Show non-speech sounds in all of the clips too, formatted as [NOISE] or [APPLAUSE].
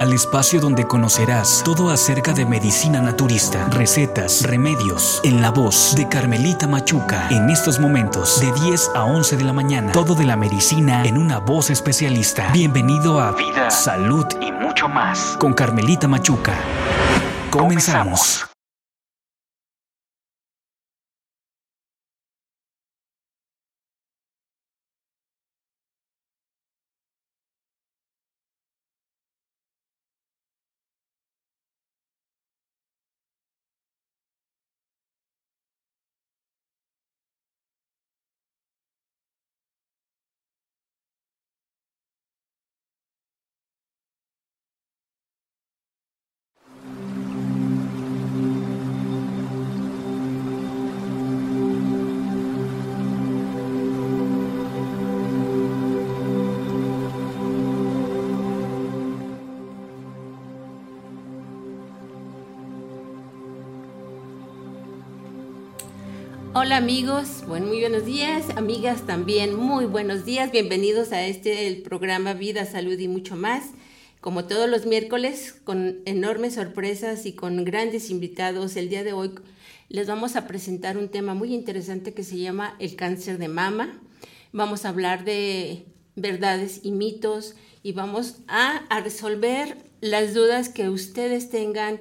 al espacio donde conocerás todo acerca de medicina naturista, recetas, remedios, en la voz de Carmelita Machuca. En estos momentos, de 10 a 11 de la mañana, todo de la medicina en una voz especialista. Bienvenido a Vida, Salud y mucho más con Carmelita Machuca. Comenzamos. Hola amigos, bueno, muy buenos días, amigas también, muy buenos días, bienvenidos a este el programa Vida, Salud y mucho más. Como todos los miércoles, con enormes sorpresas y con grandes invitados, el día de hoy les vamos a presentar un tema muy interesante que se llama el cáncer de mama. Vamos a hablar de verdades y mitos y vamos a, a resolver las dudas que ustedes tengan.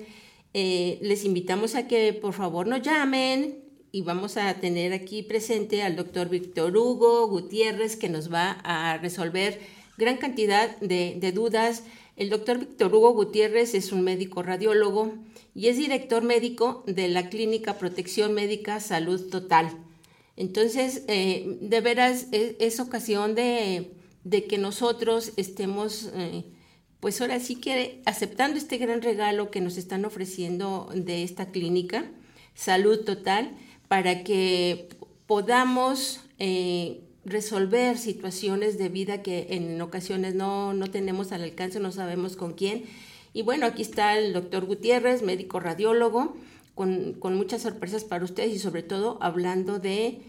Eh, les invitamos a que por favor nos llamen, y vamos a tener aquí presente al doctor Víctor Hugo Gutiérrez que nos va a resolver gran cantidad de, dudas. El doctor Víctor Hugo Gutiérrez es un médico radiólogo y es director médico de la Clínica Protección Médica Salud Total. Entonces, eh, de veras, es, es ocasión de, de, que nosotros estemos, eh, pues ahora sí que aceptando este gran regalo que nos están ofreciendo de esta clínica, Salud Total para que podamos eh, resolver situaciones de vida que en ocasiones no, no, tenemos al alcance, no sabemos con quién. Y bueno, aquí está el doctor Gutiérrez, médico radiólogo, con, con muchas sorpresas para ustedes y sobre todo hablando de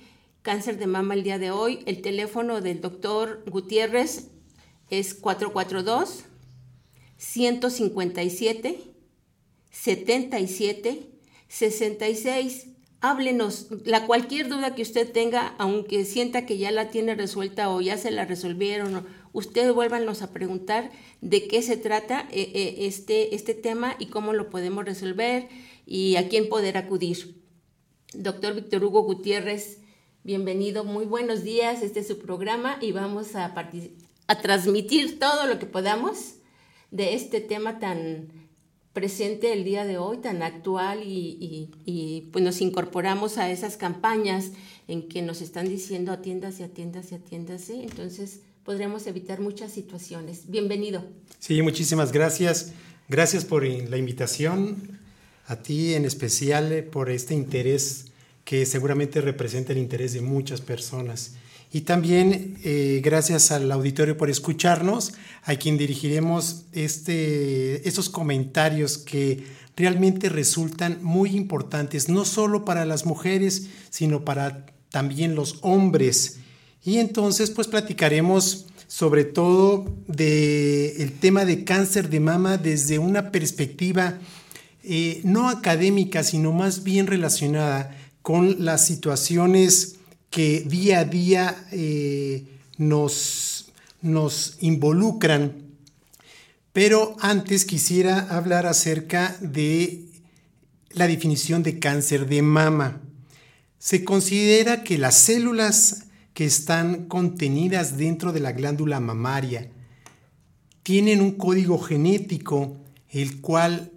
cáncer de mama el día de hoy. El teléfono del doctor Gutiérrez es 442 157 77 66 háblenos, la cualquier duda que usted tenga, aunque sienta que ya la tiene resuelta o ya se la resolvieron, ustedes vuélvanos a preguntar de qué se trata eh, eh, este, este tema y cómo lo podemos resolver y a quién poder acudir. Doctor Víctor Hugo Gutiérrez, bienvenido, muy buenos días, este es su programa y vamos a, a transmitir todo lo que podamos de este tema tan, presente el día de hoy, tan actual, y, y, y, pues nos incorporamos a esas campañas en que nos están diciendo atiéndase, atiéndase, atiéndase, entonces podremos evitar muchas situaciones. Bienvenido. Sí, muchísimas gracias. Gracias por la invitación, a ti en especial por este interés que seguramente representa el interés de muchas personas. Y también eh, gracias al auditorio por escucharnos, a quien dirigiremos este, estos comentarios que realmente resultan muy importantes, no solo para las mujeres, sino para también los hombres. Y entonces pues platicaremos sobre todo del el tema de cáncer de mama desde una perspectiva eh, no académica, sino más bien relacionada con las situaciones que día a día eh, nos, nos involucran. Pero antes quisiera hablar acerca de la definición de cáncer de mama. Se considera que las células que están contenidas dentro de la glándula mamaria tienen un código genético el cual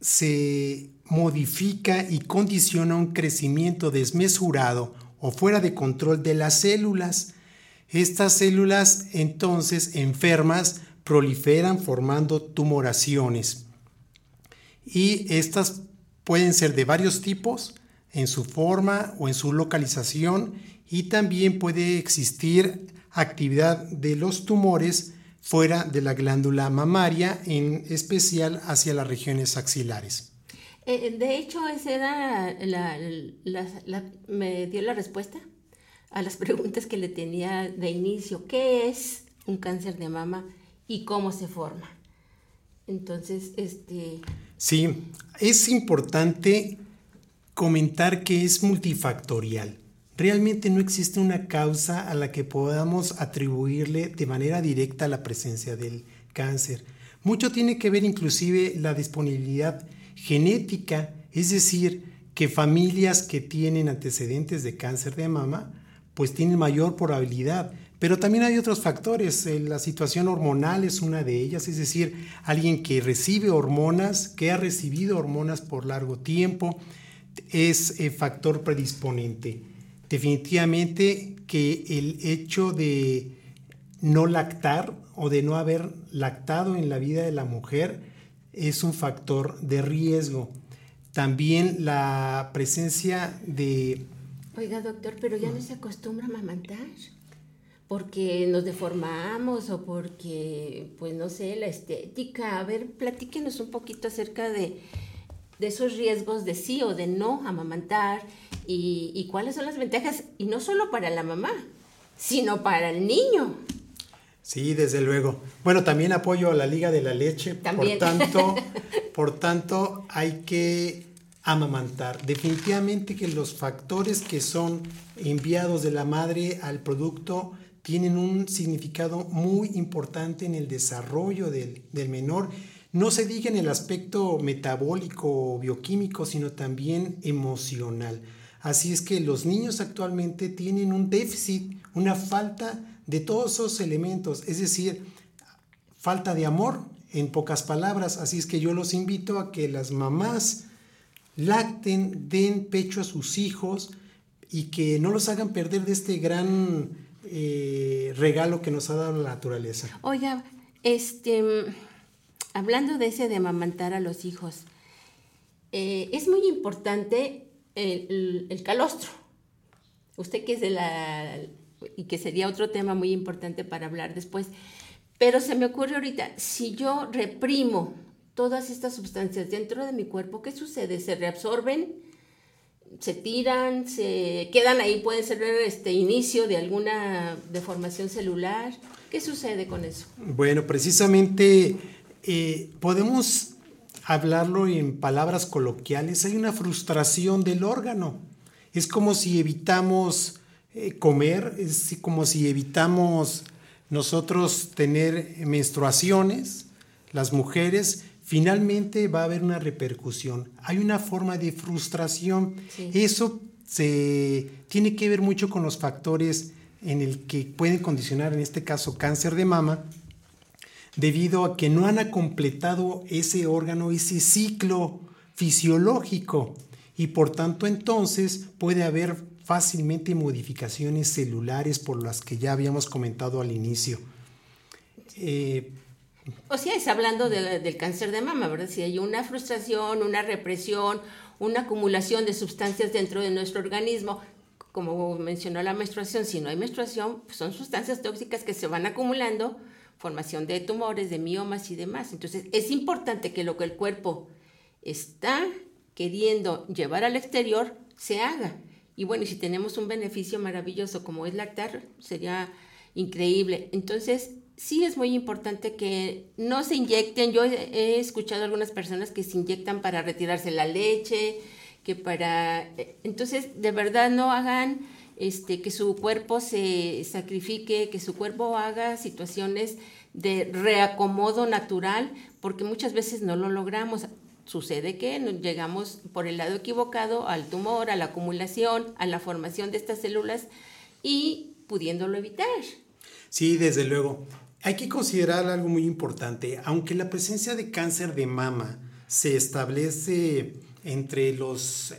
se modifica y condiciona un crecimiento desmesurado o fuera de control de las células. Estas células entonces enfermas proliferan formando tumoraciones. Y estas pueden ser de varios tipos en su forma o en su localización y también puede existir actividad de los tumores fuera de la glándula mamaria, en especial hacia las regiones axilares. Eh, de hecho, esa era la, me dio la respuesta a las [LAUGHS] preguntas que le tenía de inicio. ¿Qué es un cáncer de mama y cómo se forma? Entonces, este... Sí, es importante comentar que es multifactorial. Realmente no existe una causa a la que podamos atribuirle de manera directa la presencia del cáncer. Mucho tiene que ver inclusive la disponibilidad genética, es decir, que familias que tienen antecedentes de cáncer de mama, pues tienen mayor probabilidad. Pero también hay otros factores, eh, la situación hormonal es una de ellas, es decir, alguien que recibe hormonas, que ha recibido hormonas por largo tiempo, es eh, factor predisponente. Definitivamente que el hecho de no lactar o de no haber lactado en la vida de la mujer es un factor de riesgo. También la presencia de... Oiga, doctor, pero ya no se acostumbra a amamantar porque nos deformamos o porque, pues no sé, la estética. A ver, platíquenos un poquito acerca de, esos riesgos de sí o de no amamantar y, y cuáles son las ventajas, y no solo para la mamá, sino para el niño. Sí, desde luego. Bueno, también apoyo a la Liga de la Leche. Por tanto, [LAUGHS] por tanto, hay que amamantar. Definitivamente que los factores que son enviados de la madre al producto tienen un significado muy importante en el desarrollo del, del menor. No se diga en el aspecto metabólico o bioquímico, sino también emocional. Así es que los niños actualmente tienen un déficit, una falta de todos esos elementos, es decir, falta de amor, en pocas palabras. Así es que yo los invito a que las mamás lacten, den pecho a sus hijos y que no los hagan perder de este gran eh, regalo que nos ha dado la naturaleza. Oiga, este, hablando de ese de amamantar a los hijos, eh, es muy importante el, el calostro. Usted que es de la y que sería otro tema muy importante para hablar después. Pero se me ocurre ahorita, si yo reprimo todas estas sustancias dentro de mi cuerpo, ¿qué sucede? ¿Se reabsorben? ¿Se tiran? ¿Se quedan ahí? ¿Pueden ser este inicio de alguna deformación celular? ¿Qué sucede con eso? Bueno, precisamente eh, podemos hablarlo en palabras coloquiales. Hay una frustración del órgano. Es como si evitamos eh, comer, es como si evitamos nosotros tener menstruaciones, las mujeres, finalmente va a haber una repercusión. Hay una forma de frustración. Eso se tiene que ver mucho con los factores en el que pueden condicionar, en este caso, cáncer de mama, debido a que no han completado ese órgano, ese ciclo fisiológico. Y por tanto, entonces puede haber fácilmente modificaciones celulares por las que ya habíamos comentado al inicio. Eh, o sea, es hablando del cáncer de mama, ¿verdad? Si hay una frustración, una represión, una acumulación de sustancias dentro de nuestro organismo, como mencionó la menstruación, si no hay menstruación, pues son sustancias tóxicas que se van acumulando, formación de tumores, de miomas y demás. Entonces, es importante que lo que el cuerpo está queriendo llevar al exterior se haga. Y bueno, y si tenemos un beneficio maravilloso como es lactar, sería increíble. Entonces, sí es muy importante que no se inyecten. Yo he escuchado algunas personas que se inyectan para retirarse la leche, que para... Eh, entonces, de verdad no hagan este, que su cuerpo se sacrifique, que su cuerpo haga situaciones de reacomodo natural, porque muchas veces no lo logramos sucede que llegamos por el lado equivocado al tumor, a la acumulación, a la formación de estas células y pudiéndolo evitar. Sí, desde luego. Hay que considerar algo muy importante. Aunque la presencia de cáncer de mama se establece entre los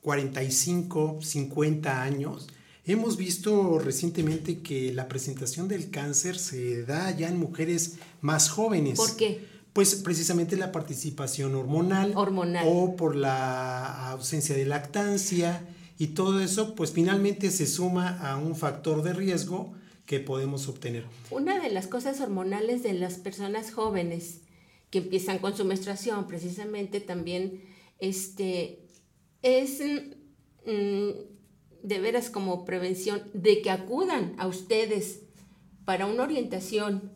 45, 50 años, hemos visto recientemente que la presentación del cáncer se da ya en mujeres más jóvenes. ¿Por qué? Pues precisamente la participación hormonal, hormonal. o por la ausencia de lactancia y todo eso pues finalmente se suma a un factor de riesgo que podemos obtener. Una de las cosas hormonales de las personas jóvenes que empiezan con su menstruación precisamente también este, es mm, de veras como prevención de que acudan a ustedes para una orientación,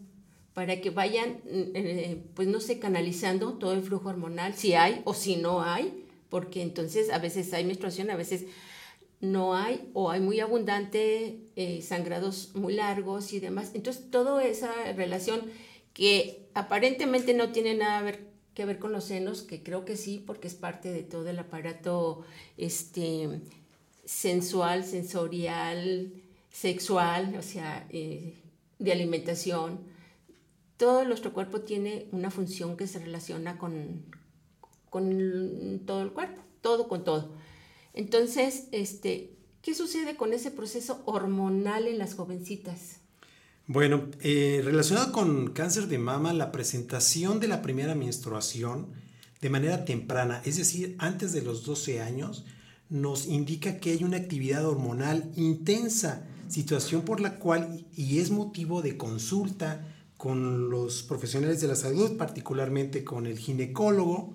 para que vayan, mm, eh, pues no sé, canalizando todo el flujo hormonal, si hay o si no hay, porque entonces a veces hay menstruación, a veces no hay o hay muy abundante, eh, sangrados muy largos y demás. Entonces, toda esa relación que aparentemente no tiene nada que ver con los senos, que creo que sí, porque es parte de todo el aparato este, sensual, sensorial, sexual, o sea, eh, de alimentación. Todo nuestro cuerpo tiene una función que se relaciona con, con todo el cuerpo, todo con todo. Entonces, este, ¿qué sucede con ese proceso hormonal en las jovencitas? Bueno, eh, relacionado con cáncer de mama, la presentación de la primera menstruación de manera temprana, es decir, antes de los 12 años, nos indica que hay una actividad hormonal intensa, situación por la cual, y es motivo de consulta con los profesionales de la salud, particularmente con el ginecólogo,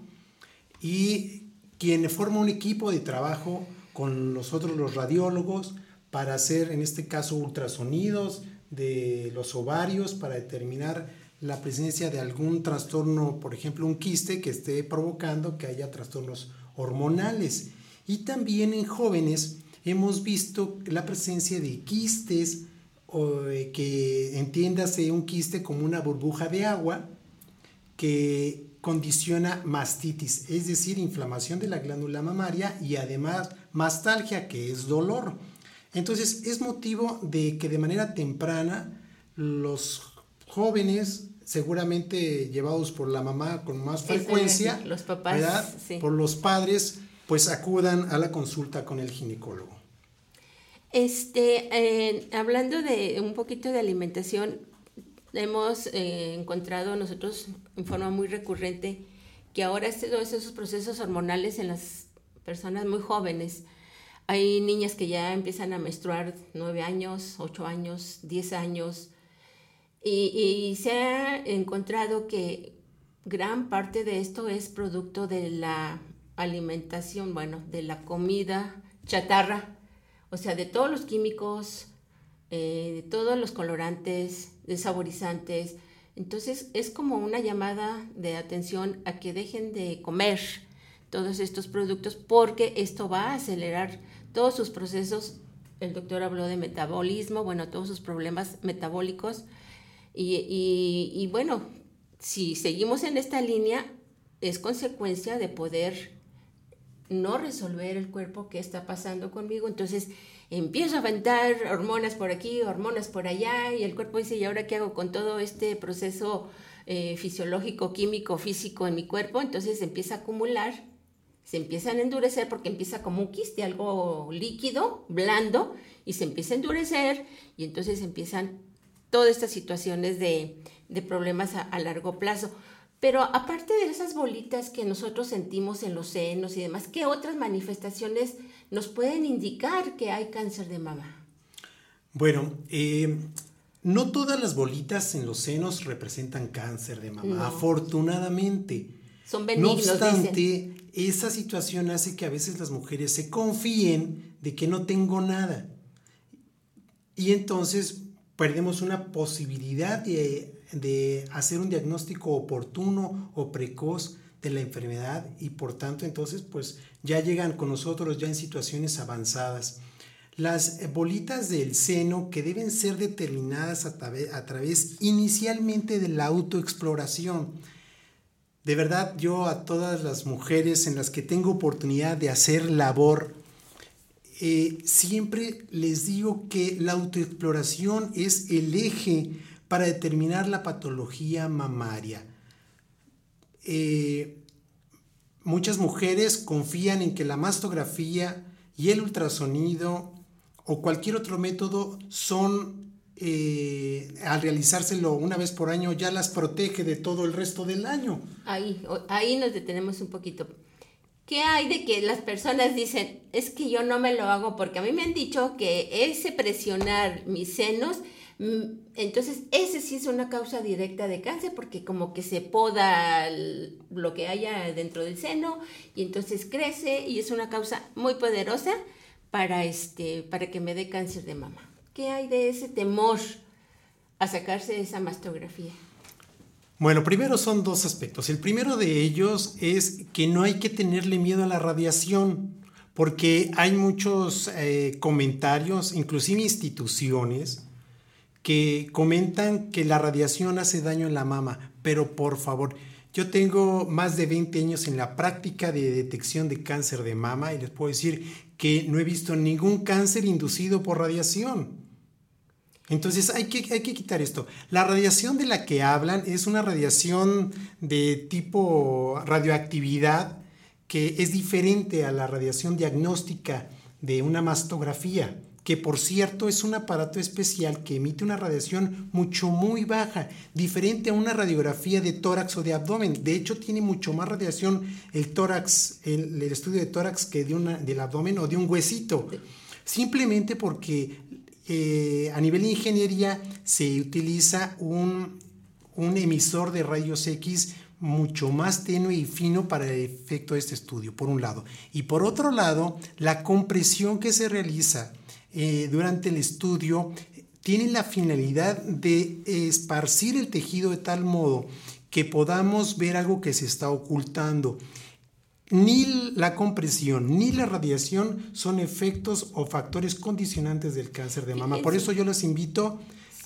y quien forma un equipo de trabajo con nosotros los radiólogos para hacer, en este caso, ultrasonidos de los ovarios para determinar la presencia de algún trastorno, por ejemplo, un quiste que esté provocando que haya trastornos hormonales. Y también en jóvenes hemos visto la presencia de quistes, o, que entiéndase un quiste como una burbuja de agua que condiciona mastitis, es decir, inflamación de la glándula mamaria y además mastalgia, que es dolor. Entonces, es motivo de que de manera temprana los jóvenes, seguramente llevados por la mamá con más frecuencia, los papás, por los padres, pues acudan a la consulta con el ginecólogo. Este, eh, hablando de un poquito de alimentación, hemos eh, encontrado nosotros en forma muy recurrente que ahora todos esos procesos hormonales en las personas muy jóvenes, hay niñas que ya empiezan a menstruar nueve años, ocho años, diez años, y, y, se ha encontrado que gran parte de esto es producto de la alimentación, bueno, de la comida chatarra, o sea, de todos los químicos, eh, de todos los colorantes, de saborizantes. Entonces es como una llamada de atención a que dejen de comer todos estos productos porque esto va a acelerar todos sus procesos. El doctor habló de metabolismo, bueno, todos sus problemas metabólicos. Y, y bueno, si seguimos en esta línea, es consecuencia de poder no resolver el cuerpo qué está pasando conmigo. Entonces, empiezo a aventar hormonas por aquí, hormonas por allá, y el cuerpo dice, ¿y ahora qué hago con todo este proceso eh, fisiológico, químico, físico en mi cuerpo? Entonces empieza a acumular, se empiezan a endurecer porque empieza como un quiste, algo líquido, blando, y se empieza a endurecer, y entonces empiezan todas estas situaciones de, problemas a largo plazo. Pero aparte de esas bolitas que nosotros sentimos en los senos y demás, ¿qué otras manifestaciones nos pueden indicar que hay cáncer de mama? Bueno, eh, no todas las bolitas en los senos representan cáncer de mama, afortunadamente. Son benignos. No obstante, esa situación hace que a veces las mujeres se confíen de que no tengo nada. Y entonces perdemos una posibilidad de de hacer un diagnóstico oportuno o precoz de la enfermedad y por tanto entonces pues ya llegan con nosotros ya en situaciones avanzadas. Las bolitas del seno que deben ser determinadas a, través, inicialmente de la autoexploración. De verdad yo a todas las mujeres en las que tengo oportunidad de hacer labor, eh, siempre les digo que la autoexploración es el eje para determinar la patología mamaria. Eh, muchas mujeres confían en que la mastografía y el ultrasonido o cualquier otro método son, eh, al realizárselo una vez por año, ya las protege de todo el resto del año. Ahí, ahí nos detenemos un poquito. ¿Qué hay de que las personas dicen, es que yo no me lo hago porque a mí me han dicho que ese presionar mis senos, entonces ese sí es una causa directa de cáncer porque como que se poda lo que haya dentro del seno y entonces crece y es una causa muy poderosa para, este, para que me dé cáncer de mama. ¿Qué hay de ese temor a sacarse esa mastografía? Bueno, primero son dos aspectos. El primero de ellos es que no hay que tenerle miedo a la radiación, porque hay muchos eh, comentarios, inclusive instituciones, que comentan que la radiación hace daño en la mama, pero por favor, yo tengo más de 20 años en la práctica de detección de cáncer de mama y les puedo decir que no he visto ningún cáncer inducido por radiación. Entonces hay que, hay que quitar esto. La radiación de la que hablan es una radiación de tipo radioactividad que es diferente a la radiación diagnóstica de una mastografía, que por cierto es un aparato especial que emite una radiación mucho muy baja, diferente a una radiografía de tórax o de abdomen. De hecho, tiene mucho más radiación el tórax, el, estudio de tórax que de una, del abdomen o de un huesito. Simplemente porque eh, a nivel de ingeniería se utiliza un, un emisor de rayos X mucho más tenue y fino para el efecto de este estudio, por un lado. Y por otro lado, la compresión que se realiza eh, durante el estudio tiene la finalidad de esparcir el tejido de tal modo que podamos ver algo que se está ocultando. Ni la compresión ni la radiación son efectos o factores condicionantes del cáncer de mama. Por eso yo les invito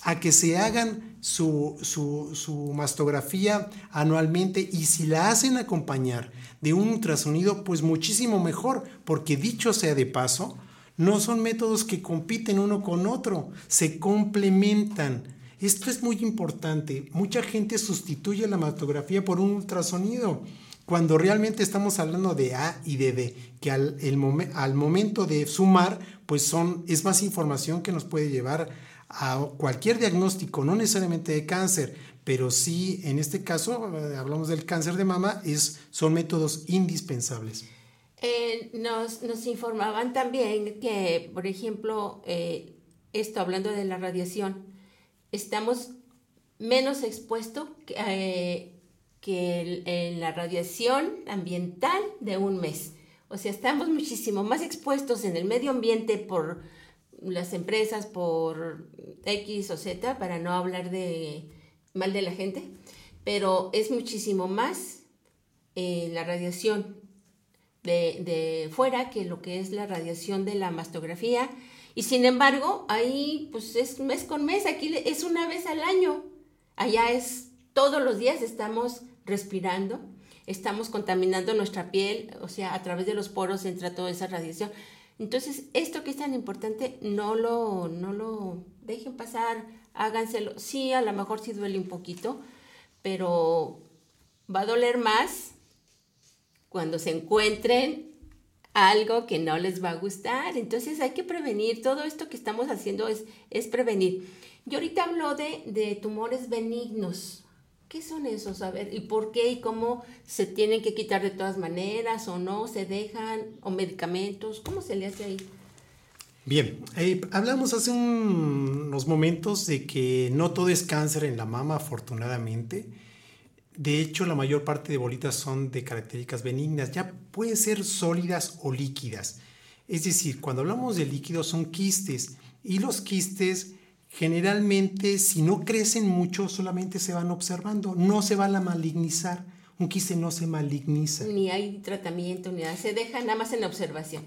a que se hagan su, su, mastografía anualmente y si la hacen acompañar de un ultrasonido, pues muchísimo mejor, porque dicho sea de paso, no son métodos que compiten uno con otro, se complementan. Esto es muy importante. Mucha gente sustituye la mastografía por un ultrasonido cuando realmente estamos hablando de A y de B, que al, al momento de sumar, pues son, es más información que nos puede llevar a cualquier diagnóstico, no necesariamente de cáncer, pero sí, en este caso, eh, hablamos del cáncer de mama, es, son métodos indispensables. Eh, nos, nos, informaban también que, por ejemplo, eh, esto hablando de la radiación, estamos menos expuestos que, que en la radiación ambiental de un mes. O sea, estamos muchísimo más expuestos en el medio ambiente por las empresas, por X o Z, para no hablar de mal de la gente, pero es muchísimo más eh, la radiación de, de, fuera que lo que es la radiación de la mastografía. Y sin embargo, ahí pues es mes con mes, aquí es una vez al año. Allá es todos los días estamos respirando, estamos contaminando nuestra piel, o sea, a través de los poros entra toda esa radiación. Entonces, esto que es tan importante, no lo, no lo dejen pasar, háganselo. Sí, a lo mejor sí duele un poquito, pero va a doler más cuando se encuentren algo que no les va a gustar. Entonces hay que prevenir, todo esto que estamos haciendo es, es prevenir. Yo ahorita hablo de, de tumores benignos, ¿Qué son esos? A ver, ¿y por qué y cómo se tienen que quitar de todas maneras o no? ¿Se dejan? ¿O medicamentos? ¿Cómo se le hace ahí? Bien, eh, hablamos hace unos momentos de que no todo es cáncer en la mama, afortunadamente. De hecho, la mayor parte de bolitas son de características benignas, ya pueden ser sólidas o líquidas. Es decir, cuando hablamos de líquidos son quistes y los quistes generalmente si no crecen mucho solamente se van observando, no se van a malignizar. Un quiste no se maligniza. Ni hay tratamiento, ni nada, se deja nada más en observación.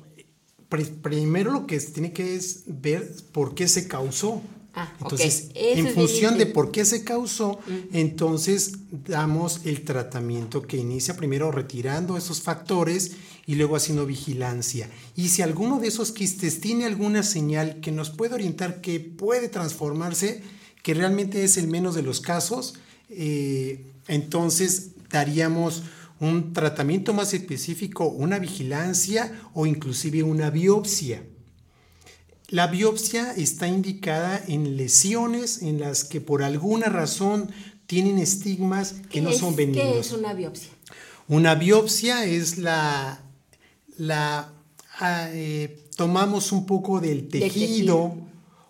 Primero lo que se tiene que es ver por qué se causó. Ah, entonces, en función de por qué se causó, entonces damos el tratamiento que inicia primero retirando esos factores y luego haciendo vigilancia. Y si alguno de esos quistes tiene alguna señal que nos puede orientar que puede transformarse, que realmente es el menos de los casos, eh, entonces daríamos un tratamiento más específico, una vigilancia o inclusive una biopsia. La biopsia está indicada en lesiones en las que por alguna razón tienen estigmas que no son benignos. ¿Qué es una biopsia? Una biopsia es la, la ah, eh, tomamos un poco del tejido, tejido,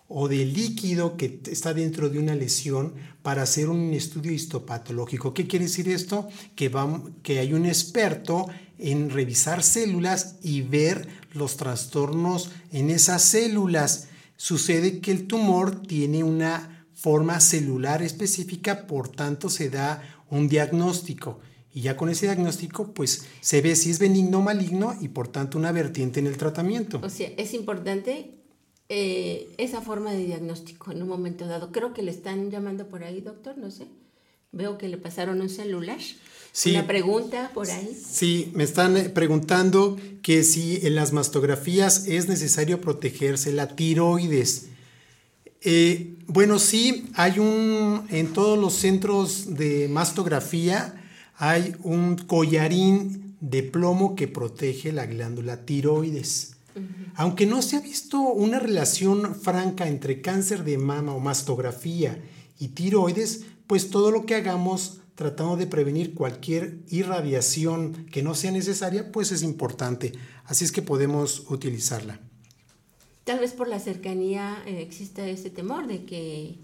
o del líquido que está dentro de una lesión para hacer un estudio histopatológico. ¿Qué quiere decir esto? Que, vam- que hay un experto en revisar células y ver los trastornos en esas células. Sucede que el tumor tiene una forma celular específica, por tanto se da un diagnóstico. Y ya con ese diagnóstico, pues se ve si es benigno o maligno y por tanto una vertiente en el tratamiento. O sea, es importante eh, esa forma de diagnóstico en un momento dado. Creo que le están llamando por ahí, doctor, no sé. Veo que le pasaron un celular. Sí. Una pregunta por ahí. Sí, me están eh, preguntando que si en las mastografías es necesario protegerse la tiroides. Eh, bueno, sí, hay un, en todos los centros de mastografía hay un collarín de plomo que protege la glándula tiroides. Aunque no se ha visto una relación franca entre cáncer de mama o mastografía y tiroides, pues todo lo que hagamos tratando de prevenir cualquier irradiación que no sea necesaria, pues es importante. Así es que podemos utilizarla. Tal vez por la cercanía eh, exista ese temor de que,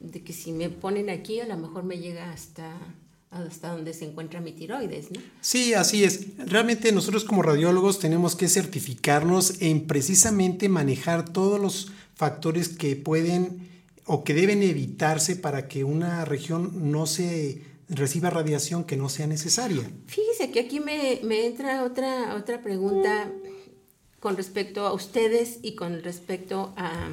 de que si me ponen aquí a lo mejor me llega hasta, hasta donde se encuentra mi tiroides, ¿no? Sí, así es. Realmente nosotros como radiólogos tenemos que certificarnos en precisamente manejar todos los factores que pueden o que deben evitarse para que una región no se reciba radiación que no sea necesaria. Fíjese que aquí me, me entra otra, otra pregunta con respecto a ustedes y con respecto a,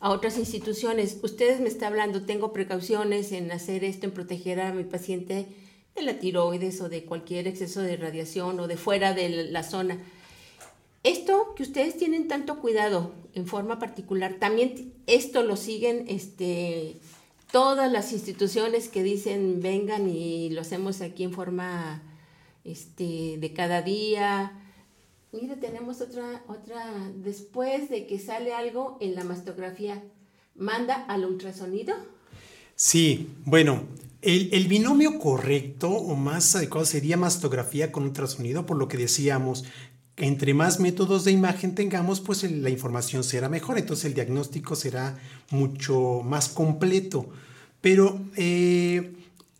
a otras instituciones. Ustedes me están hablando, tengo precauciones en hacer esto, en proteger a mi paciente de la tiroides o de cualquier exceso de radiación o de fuera de la zona. Esto que ustedes tienen tanto cuidado en forma particular, también esto lo siguen este, todas las instituciones que dicen vengan y lo hacemos aquí en forma este, de cada día. Mire, tenemos otra, otra, después de que sale algo en la mastografía, manda al ultrasonido. Sí, bueno, el, el, binomio correcto o más adecuado sería mastografía con ultrasonido, por lo que decíamos, entre más métodos de imagen tengamos, pues la información será mejor, entonces el diagnóstico será mucho más completo. Pero eh,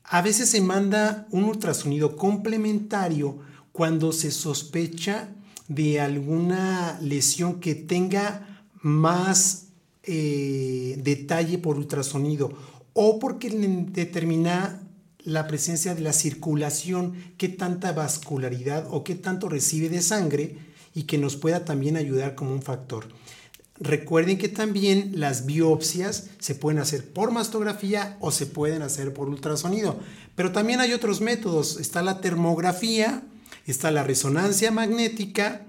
a veces se manda un ultrasonido complementario cuando se sospecha de alguna lesión que tenga más eh, detalle por ultrasonido o porque determina la presencia de la circulación, qué tanta vascularidad o qué tanto recibe de sangre y que nos pueda también ayudar como un factor. Recuerden que también las biopsias se pueden hacer por mastografía o se pueden hacer por ultrasonido, pero también hay otros métodos. Está la termografía, está la resonancia magnética,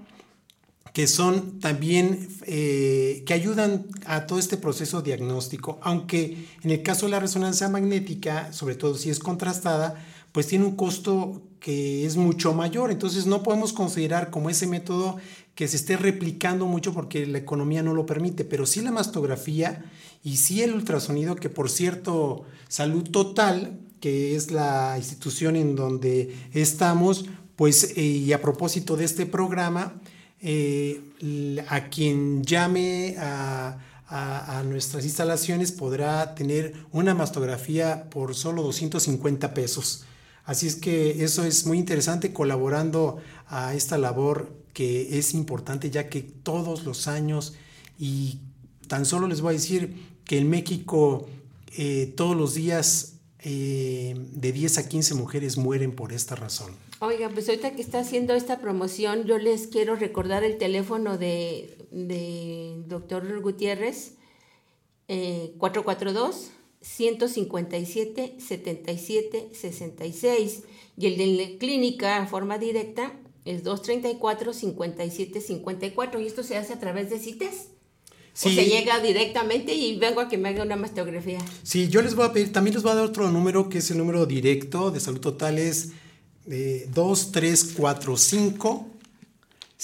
que son también, eh, que ayudan a todo este proceso diagnóstico, aunque en el caso de la resonancia magnética, sobre todo si es contrastada, pues tiene un costo que es mucho mayor, entonces no podemos considerar como ese método que se esté replicando mucho porque la economía no lo permite, pero sí la mastografía y sí el ultrasonido, que por cierto, Salud Total, que es la institución en donde estamos, pues, eh, y a propósito de este programa, eh, a quien llame a, nuestras instalaciones podrá tener una mastografía por solo 250 pesos. Así es que eso es muy interesante colaborando a esta labor que es importante ya que todos los años y tan solo les voy a decir que en México eh, todos los días eh, de 10 a 15 mujeres mueren por esta razón. Oiga, pues ahorita que está haciendo esta promoción, yo les quiero recordar el teléfono de, de doctor Gutiérrez, eh, 442-157-77-66, y el de la clínica en forma directa es 234-57-54, y esto se hace a través de CITES. O se llega directamente y vengo a que me haga una mastografía. Sí, yo les voy a pedir, también les voy a dar otro número que es el número directo de salud total, es eh, 2345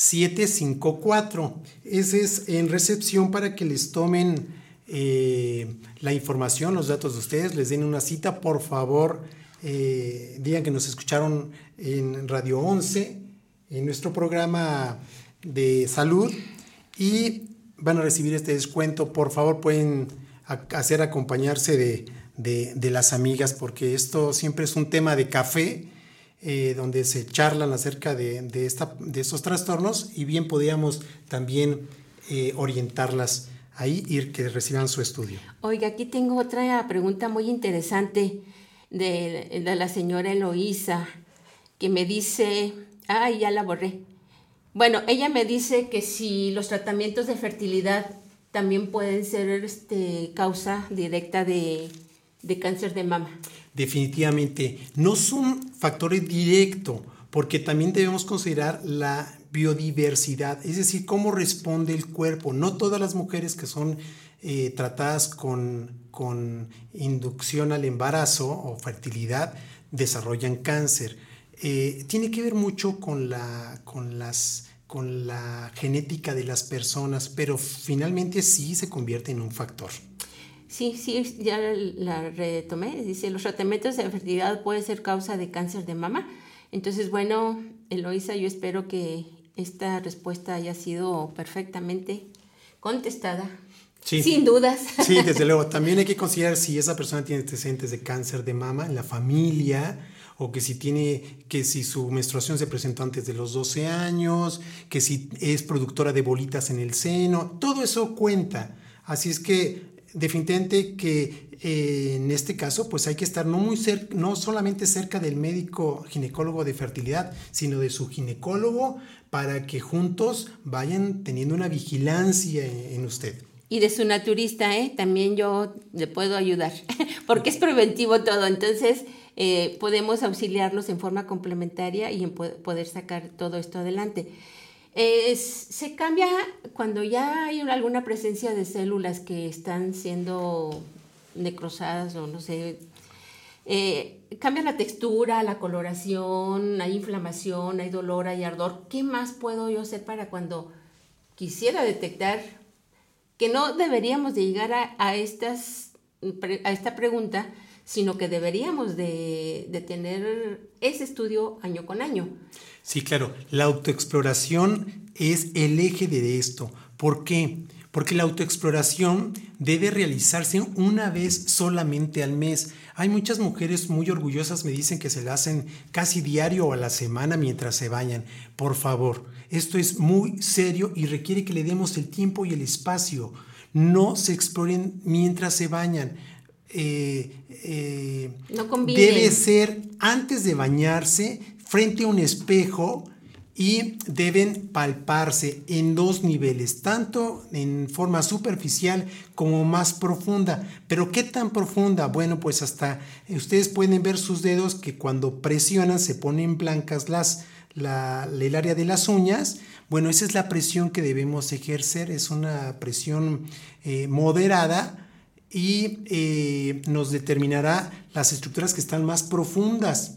754. Ese es en recepción para que les tomen eh, la información, los datos de ustedes, les den una cita, por favor, eh, digan que nos escucharon en Radio 11, en nuestro programa de salud y van a recibir este descuento. Por favor, pueden hacer acompañarse de, de las amigas porque esto siempre es un tema de café eh, donde se charlan acerca de, de, esta, de estos trastornos y bien podríamos también eh, orientarlas ahí y que reciban su estudio. Oiga, aquí tengo otra pregunta muy interesante de, de la señora Eloísa, que me dice, ay, ya la borré. Bueno, ella me dice que si los tratamientos de fertilidad también pueden ser este, causa directa de, de cáncer de mama definitivamente no son factores directos, porque también debemos considerar la biodiversidad, es decir, cómo responde el cuerpo. No todas las mujeres que son eh, tratadas con, con, inducción al embarazo o fertilidad desarrollan cáncer. Eh, tiene que ver mucho con la, con, las, con la genética de las personas, pero finalmente sí se convierte en un factor. Sí, sí, ya la retomé. Dice, los tratamientos de fertilidad pueden ser causa de cáncer de mama. Entonces, bueno, Eloisa, yo espero que esta respuesta haya sido perfectamente contestada. Sí. Sin dudas. Sí, desde luego. También hay que considerar si esa persona tiene antecedentes de cáncer de mama en la familia o que si tiene que si su menstruación se presentó antes de los 12 años, que si es productora de bolitas en el seno, todo eso cuenta. Así es que definitivamente que eh, en este caso pues hay que estar no muy cerca, no solamente cerca del médico ginecólogo de fertilidad, sino de su ginecólogo para que juntos vayan teniendo una vigilancia en, usted. Y de su naturista, ¿eh? también yo le puedo ayudar, [LAUGHS] porque es preventivo todo, entonces eh, podemos auxiliarlos en forma complementaria y en poder sacar todo esto adelante se cambia cuando ya hay alguna presencia de células que están siendo necrosadas o no sé. Eh, cambia la textura, la coloración, hay inflamación, hay dolor, hay ardor. ¿Qué más puedo yo hacer para cuando quisiera detectar que no deberíamos de llegar a, estas, a esta pregunta, sino que deberíamos de, de tener ese estudio año con año? Sí, claro, la autoexploración es el eje de esto. ¿Por qué? Porque la autoexploración debe realizarse una vez solamente al mes. Hay muchas mujeres muy orgullosas, me dicen que se la hacen casi diario o a la semana mientras se bañan. Por favor, esto es muy serio y requiere que le demos el tiempo y el espacio. No se exploren mientras se bañan. Eh, eh, no debe ser antes de bañarse, frente a un espejo y deben palparse en dos niveles, tanto en forma superficial como más profunda. Pero ¿qué tan profunda? Bueno, pues hasta ustedes pueden ver sus dedos que cuando presionan se ponen blancas las, la, el área de las uñas. Bueno, esa es la presión que debemos ejercer, es una presión eh, moderada y eh, nos determinará las estructuras que están más profundas.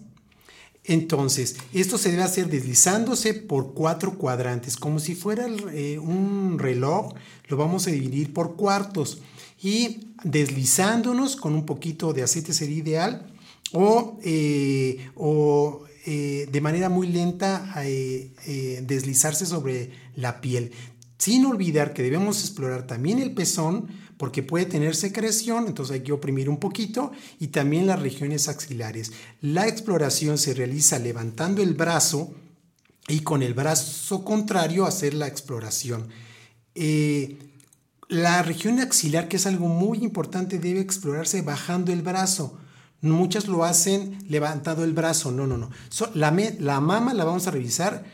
Entonces, esto se debe hacer deslizándose por cuatro cuadrantes, como si fuera eh, un reloj, lo vamos a dividir por cuartos y deslizándonos con un poquito de aceite sería ideal o, eh, o de manera muy lenta deslizarse sobre la piel, sin olvidar que debemos explorar también el pezón, porque puede tener secreción, entonces hay que oprimir un poquito, y también las regiones axilares. La exploración se realiza levantando el brazo y con el brazo contrario hacer la exploración. Eh, la región axilar, que es algo muy importante, debe explorarse bajando el brazo. Muchas lo hacen levantado el brazo. No, no, no. la, la mama la vamos a revisar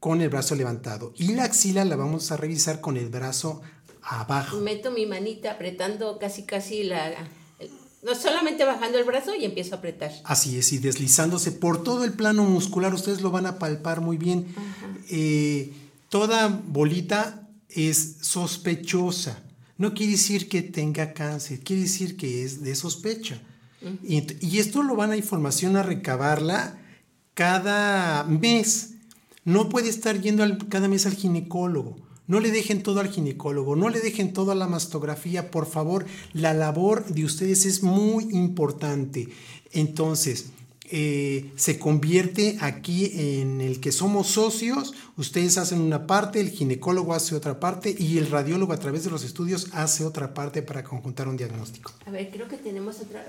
con el brazo levantado y la axila la vamos a revisar con el brazo abajo. Meto mi manita apretando casi casi la... No solamente bajando el brazo y empiezo a apretar. Así es, y deslizándose por todo el plano muscular, ustedes lo van a palpar muy bien. Eh, toda bolita es sospechosa. no quiere decir que tenga cáncer, quiere decir que es de sospecha. y, y, esto lo van a información a recabarla cada mes. No puede estar yendo cada mes al ginecólogo. No le dejen todo al ginecólogo, no le dejen todo a la mastografía, por favor. La labor de ustedes es muy importante. Entonces, eh, se convierte aquí en el que somos socios, ustedes hacen una parte, el ginecólogo hace otra parte y el radiólogo a través de los estudios hace otra parte para conjuntar un diagnóstico. A ver, creo que tenemos otra.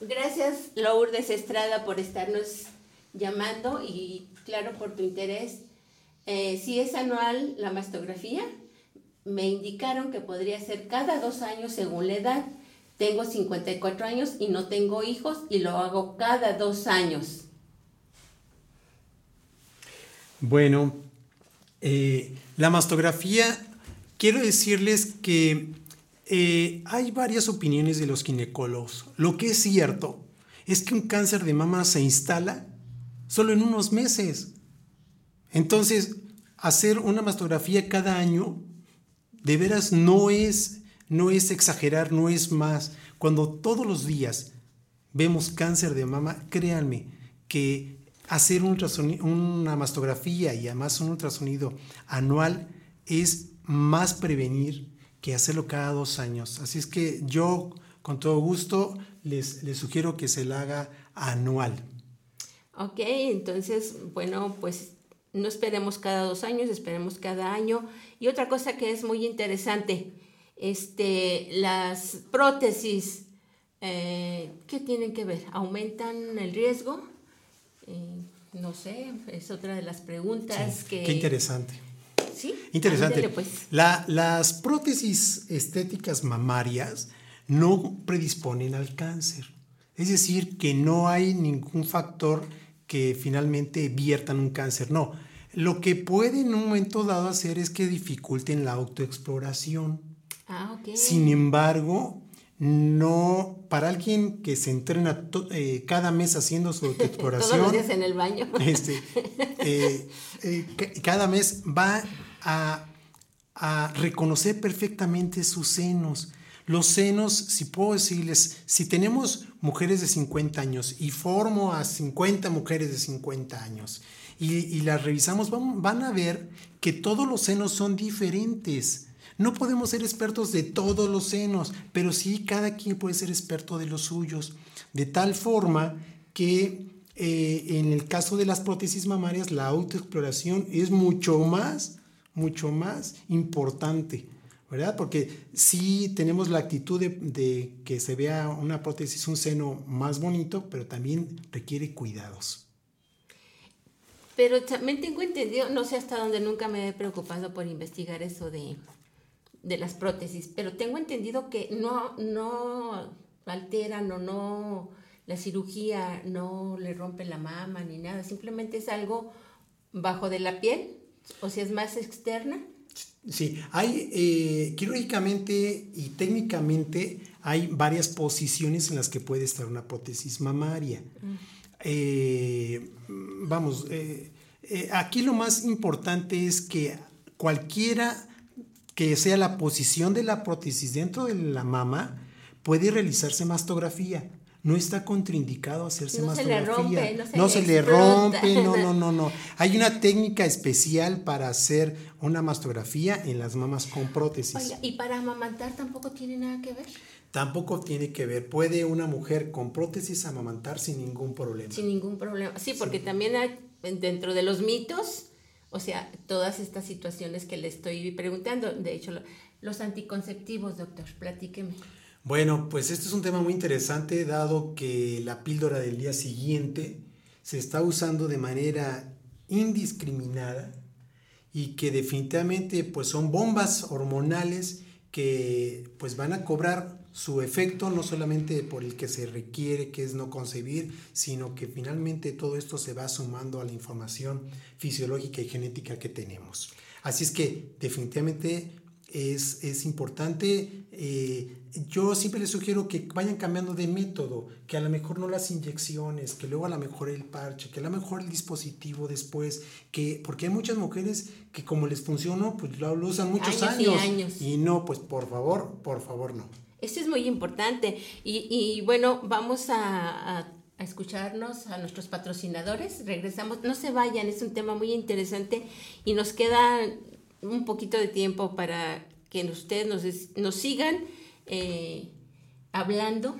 Gracias, Lourdes Estrada, por estarnos llamando y claro, por tu interés eh, si es anual la mastografía, me indicaron que podría ser cada dos años según la edad. Tengo 54 años y no tengo hijos y lo hago cada dos años. Bueno, eh, la mastografía, quiero decirles que eh, hay varias opiniones de los ginecólogos. Lo que es cierto es que un cáncer de mama se instala solo en unos meses. Entonces, hacer una mastografía cada año, de veras no es, no es exagerar, no es más. Cuando todos los días vemos cáncer de mama, créanme que hacer un una mastografía y además un ultrasonido anual es más prevenir que hacerlo cada dos años. Así es que yo, con todo gusto, les, les sugiero que se la haga anual. Ok, entonces, bueno, pues no esperemos cada dos años, esperemos cada año. Y otra cosa que es muy interesante, este, las prótesis, eh, ¿qué tienen que ver? ¿Aumentan el riesgo? Eh, no sé, es otra de las preguntas que... Qué interesante. Sí. Interesante. pues. las prótesis estéticas mamarias no predisponen al cáncer. Es decir, que no hay ningún factor que finalmente viertan un cáncer. No, lo que puede en un momento dado hacer es que dificulten la autoexploración. Ah, ok. Sin embargo, no, para alguien que se entrena eh, cada mes haciendo su [LAUGHS] autoexploración. Todos los días en el baño. Este, [LAUGHS] eh, eh, cada mes va a, a reconocer perfectamente sus senos. Los senos, si puedo decirles, si tenemos mujeres de 50 años y formo a 50 mujeres de 50 años y, las revisamos, van, a ver que todos los senos son diferentes. No podemos ser expertos de todos los senos, pero sí cada quien puede ser experto de los suyos. De tal forma que eh, en el caso de las prótesis mamarias, la autoexploración es mucho más, mucho más importante. ¿verdad? Porque sí tenemos la actitud de, que se vea una prótesis, un seno más bonito, pero también requiere cuidados. Pero también tengo entendido, no sé hasta dónde nunca me he preocupado por investigar eso de, de las prótesis, pero tengo entendido que no, no alteran o no, la cirugía no le rompe la mama ni nada, simplemente es algo bajo de la piel, o si es más externa. Sí, hay eh, quirúrgicamente y técnicamente hay varias posiciones en las que puede estar una prótesis mamaria. Mm. Eh, vamos, eh, eh, aquí lo más importante es que cualquiera que sea la posición de la prótesis dentro de la mama, puede realizarse mastografía. No está contraindicado hacerse no mastografía. Se le rompe, no se, no se le rompe, no, no, no, no. [LAUGHS] Hay una técnica especial para hacer una mastografía en las mamas con prótesis. ¿y para amamantar tampoco tiene nada que ver? Tampoco tiene que ver. Puede una mujer con prótesis amamantar sin ningún problema. Sin ningún problema. Sí, porque también hay dentro de los mitos, o sea, todas estas situaciones que le estoy preguntando. De hecho, los anticonceptivos, doctor, platíqueme. Bueno, pues este es un tema muy interesante, dado que la píldora del día siguiente se está usando de manera indiscriminada y que definitivamente pues son bombas hormonales que pues van a cobrar su efecto no solamente por el que se requiere, que es no concebir, sino que finalmente todo esto se va sumando a la información fisiológica y genética que tenemos. Así es que definitivamente es, es importante. Eh, yo siempre les sugiero que vayan cambiando de método, que a lo mejor no las inyecciones, que luego a lo mejor el parche, que a lo mejor el dispositivo después, que porque hay muchas mujeres que como les funcionó, pues lo, usan muchos Años y años. Y no, pues por favor, por favor no. Eso es muy importante. Y, y bueno, vamos a, escucharnos a nuestros patrocinadores. Regresamos. No se vayan, es un tema muy interesante y nos queda un poquito de tiempo para que ustedes nos, nos sigan eh, hablando,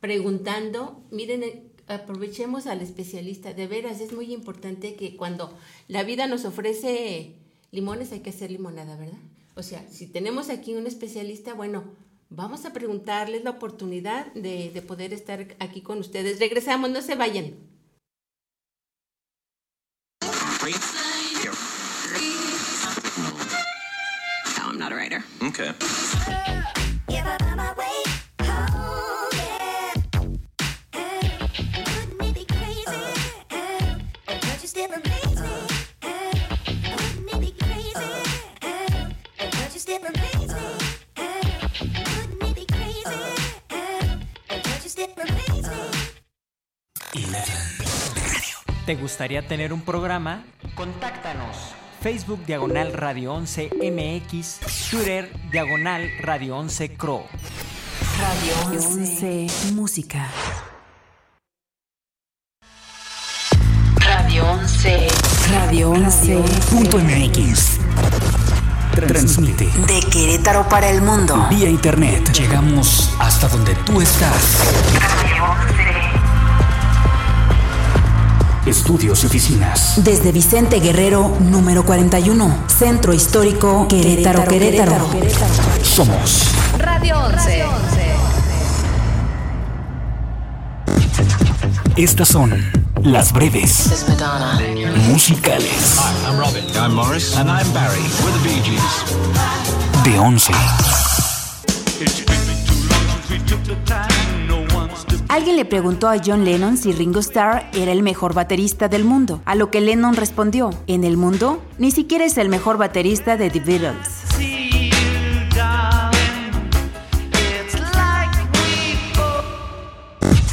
preguntando. Miren, eh, aprovechemos al especialista. De veras, es muy importante que cuando la vida nos ofrece limones hay que hacer limonada, ¿verdad? O sea, si tenemos aquí un especialista, bueno, vamos a preguntarles la oportunidad de, de poder estar aquí con ustedes. Regresamos, no se vayan. No, I'm not a writer. Okay. ¿Te gustaría tener un programa? Contáctanos. Facebook Diagonal Radio 11 MX, Twitter Diagonal Radio 11 Cro. Radio 11 Música. Radio 11. Radio 11. Punto MX. Transmite De Querétaro para el mundo. vía internet. Llegamos hasta donde tú estás. Estudios y oficinas. Desde Vicente Guerrero, número 41. Centro Histórico, Querétaro, Querétaro. Somos Radio 11. Estas son las breves musicales I'm Robin. I'm Morris. And I'm Barry. We're the Bee Gees. de 11. Alguien le preguntó a John Lennon si Ringo Starr era el mejor baterista del mundo, a lo que Lennon respondió, en el mundo ni siquiera es el mejor baterista de The Beatles.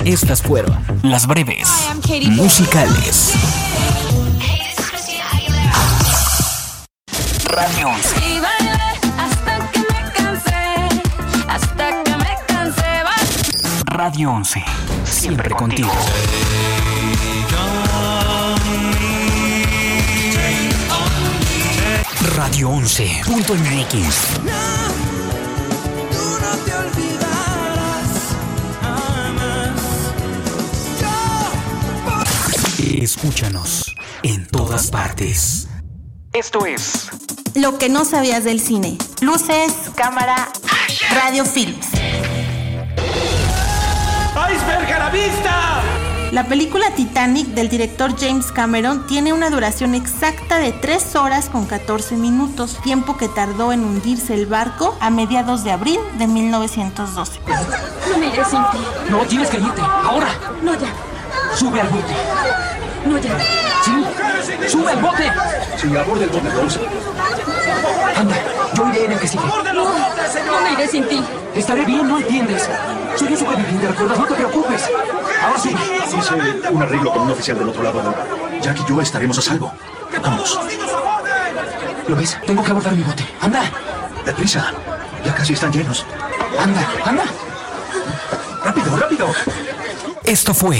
Estas fueron las breves musicales. Radio Radio 11. Siempre contigo. Radio 11.mx. Escúchanos en todas partes. Esto es Lo que no sabías del cine. Luces, cámara, radio films. La vista! La película Titanic del director James Cameron tiene una duración exacta de 3 horas con 14 minutos, tiempo que tardó en hundirse el barco a mediados de abril de 1912. No me iré sin ti. No, tienes que irte. Ahora. No, ya. Sube al bote. No, ya. Sí. Sube al bote. Sí, aborda el bote, Rose. Anda, yo iré en el que sigue. No me iré sin ti. Estaré bien, no entiendes. Soy un superviviente, ¿recuerdas? No te preocupes. Ahora sí. Hice un arreglo con un oficial del otro lado. Jack y yo estaremos a salvo. Vamos. ¿Lo ves? Tengo que abordar mi bote. Anda. Deprisa. Ya casi están llenos. Anda, anda. Rápido, rápido. Esto fue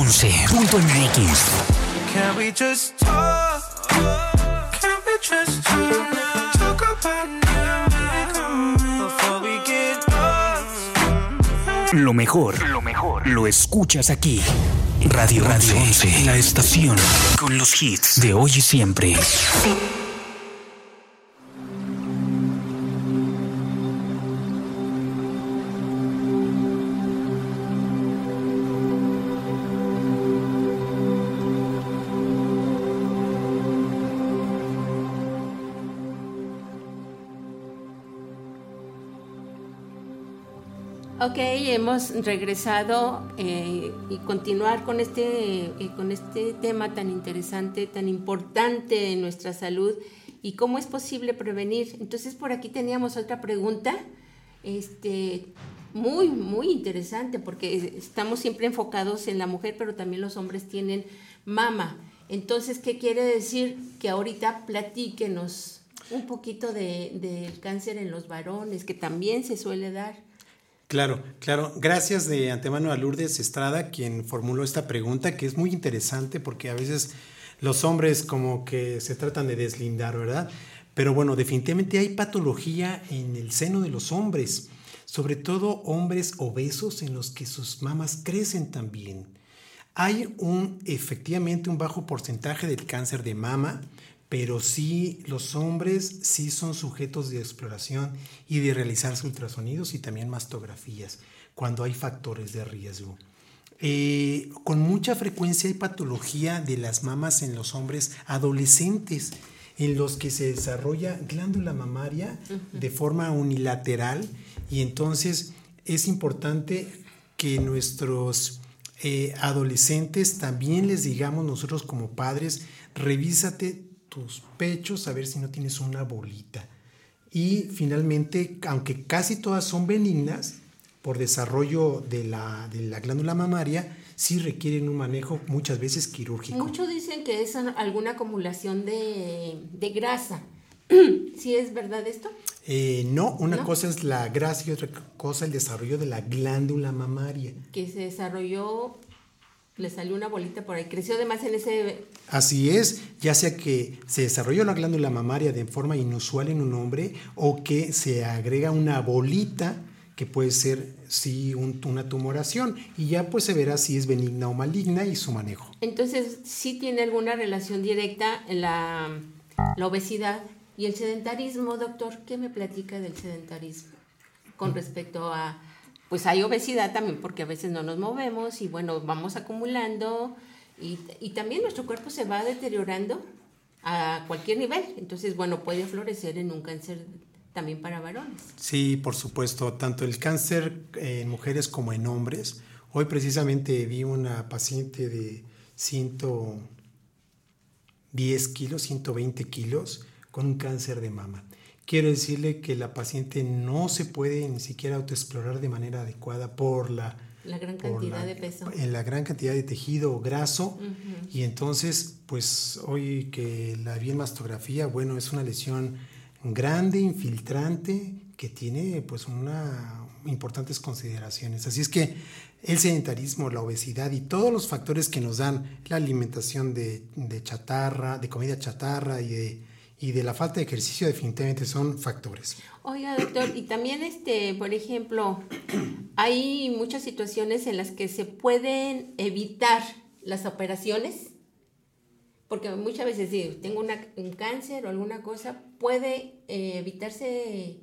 11.mx. Can we just talk? Can we just talk? Talk about now before we get lost. Lo mejor, lo mejor, lo escuchas aquí. Radio Radio 11, la estación con los hits de hoy y siempre. Hemos regresado eh, y continuar con este, eh, con este tema tan interesante, tan importante en nuestra salud y cómo es posible prevenir. Entonces por aquí teníamos otra pregunta, este, muy, muy interesante porque estamos siempre enfocados en la mujer, pero también los hombres tienen mama. Entonces, ¿qué quiere decir? Que ahorita platíquenos un poquito de- del cáncer en los varones, que también se suele dar. Claro, claro. Gracias de antemano a Lourdes Estrada, quien formuló esta pregunta, que es muy interesante porque a veces los hombres como que se tratan de deslindar, ¿verdad? Pero bueno, definitivamente hay patología en el seno de los hombres, sobre todo hombres obesos en los que sus mamas crecen también. Hay un efectivamente un bajo porcentaje del cáncer de mama, pero sí los hombres sí son sujetos de exploración y de realizarse ultrasonidos y también mastografías cuando hay factores de riesgo. Eh, con mucha frecuencia hay patología de las mamas en los hombres adolescentes, en los que se desarrolla glándula mamaria de forma unilateral y entonces es importante que nuestros eh, adolescentes también les digamos nosotros como padres, revísate tus pechos a ver si no tienes una bolita. Y finalmente, aunque casi todas son benignas, por desarrollo de la, de la glándula mamaria, sí requieren un manejo muchas veces quirúrgico. Muchos dicen que es alguna acumulación de, de grasa. [CLEARS THROAT] ¿Sí es verdad esto? Eh, no, una ¿No? cosa es la grasa y otra cosa el desarrollo de la glándula mamaria. Que se desarrolló, le salió una bolita por ahí, creció además en ese... Así es, ya sea que se desarrolló la glándula mamaria de forma inusual en un hombre o que se agrega una bolita que puede ser sí un- una tumoración y ya pues se verá si es benigna o maligna y su manejo. Entonces, sí tiene alguna relación directa la, la obesidad y el sedentarismo, doctor. ¿Qué me platica del sedentarismo con respecto a, pues hay obesidad también porque a veces no nos movemos y bueno, vamos acumulando y, también nuestro cuerpo se va deteriorando a cualquier nivel. Entonces, bueno, puede florecer en un cáncer también para varones. Sí, por supuesto, tanto el cáncer en mujeres como en hombres. Hoy precisamente vi una paciente de 110 kilos, 120 kilos, con un cáncer de mama. Quiero decirle que la paciente no se puede ni siquiera autoexplorar de manera adecuada por la, La gran cantidad la- de peso. en la gran cantidad de tejido graso. Y entonces pues hoy que la vi en mastografía bueno es una lesión grande infiltrante que tiene pues una importantes consideraciones. Así es que el sedentarismo la obesidad y todos los factores que nos dan la alimentación de, de chatarra de comida chatarra y de y de la falta de ejercicio definitivamente son factores Oiga, doctor, y también, este, por ejemplo, [CLEARS THROAT] hay muchas situaciones en las que se pueden evitar las operaciones, porque muchas veces, si tengo una- un cáncer o alguna cosa, puede eh, evitarse,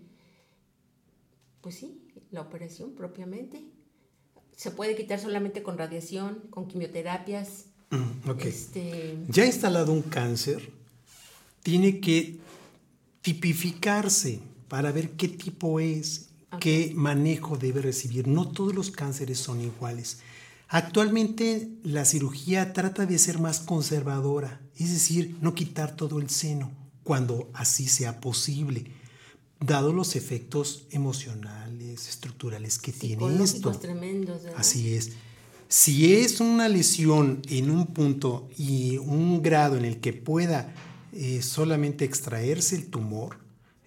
pues sí, la operación propiamente. Se puede quitar solamente con radiación, con quimioterapias. Mm, ok. Este, ya instalado un cáncer, tiene que tipificarse para ver qué tipo es, qué manejo debe recibir. No todos los cánceres son iguales. Actualmente la cirugía trata de ser más conservadora, es decir, no quitar todo el seno cuando así sea posible, dado los efectos emocionales, estructurales que tiene esto. tremendos. Así es. Si es una lesión en un punto y un grado en el que pueda eh, solamente extraerse el tumor,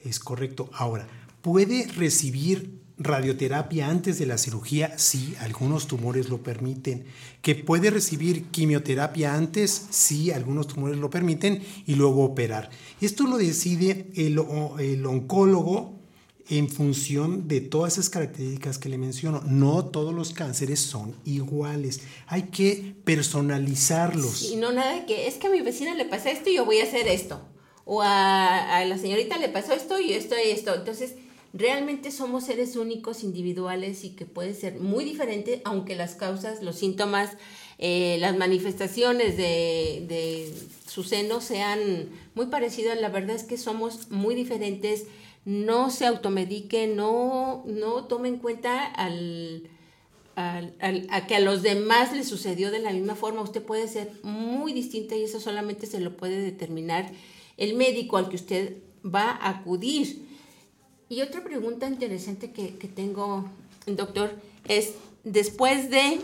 es correcto. Ahora, ¿puede recibir radioterapia antes de la cirugía? Sí, algunos tumores lo permiten. ¿Que puede recibir quimioterapia antes? Sí, algunos tumores lo permiten y luego operar. Esto lo decide el, oncólogo en función de todas esas características que le menciono. No todos los cánceres son iguales. Hay que personalizarlos. Y no nada que es que a mi vecina le pasa esto y yo voy a hacer esto. O a, a la señorita le pasó esto y esto y esto. Entonces, realmente somos seres únicos, individuales y que puede ser muy diferente, aunque las causas, los síntomas eh, las manifestaciones de, de su seno sean muy parecidas. La verdad es que somos muy diferentes. No se automedique, no, no tome en cuenta al- al- a que a los demás les sucedió de la misma forma. Usted puede ser muy distinta y eso solamente se lo puede determinar el médico al que usted va a acudir. Y otra pregunta interesante que, que tengo, doctor, es después de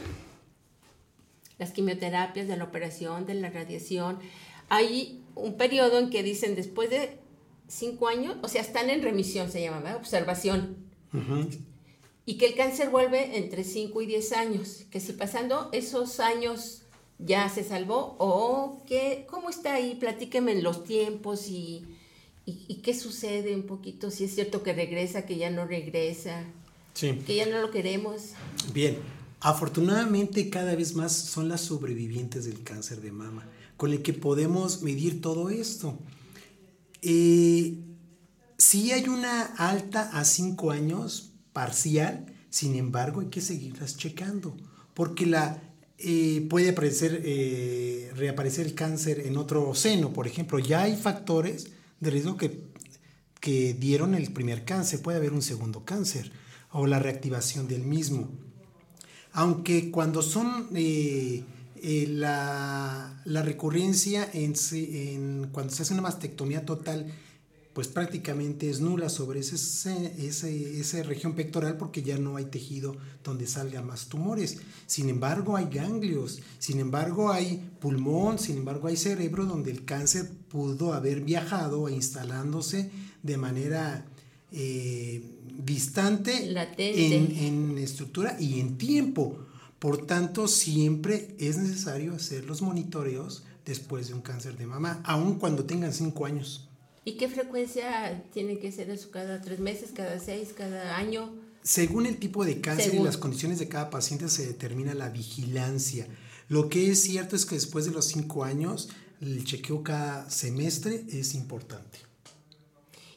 las quimioterapias, de la operación, de la radiación, hay un periodo en que dicen después de cinco años, o sea, están en remisión, se llama, ¿verdad? observación, y que el cáncer vuelve entre 5 y 10 años, que si pasando esos años ya se salvó o que, ¿cómo está ahí? Platíqueme en los tiempos y, y, y qué sucede un poquito, si es cierto que regresa, que ya no regresa, Sí. que ya no lo queremos. Bien, afortunadamente cada vez más son las sobrevivientes del cáncer de mama, con el que podemos medir todo esto. Eh, sí hay una alta a 5 años parcial, sin embargo hay que seguirlas checando, porque la, eh, puede aparecer, eh, reaparecer el cáncer en otro seno, por ejemplo, ya hay factores de riesgo que, que dieron el primer cáncer, puede haber un segundo cáncer o la reactivación del mismo. Aunque cuando son eh, la, la recurrencia en, en- cuando se hace una mastectomía total pues prácticamente es nula sobre ese, ese- esa región pectoral porque ya no hay tejido donde salgan más tumores. Sin embargo, hay ganglios, sin embargo, hay pulmón, sin embargo, hay cerebro donde el cáncer pudo haber viajado e instalándose de manera eh, distante Latente. en, en estructura y en tiempo. Por tanto, siempre es necesario hacer los monitoreos después de un cáncer de mama, aun cuando tengan 5 años. ¿Y qué frecuencia tiene que ser eso? ¿Cada tres meses, cada seis, cada año? Según el tipo de cáncer Según. y las condiciones de cada paciente se determina la vigilancia. Lo que es cierto es que después de los 5 años, el chequeo cada semestre es importante.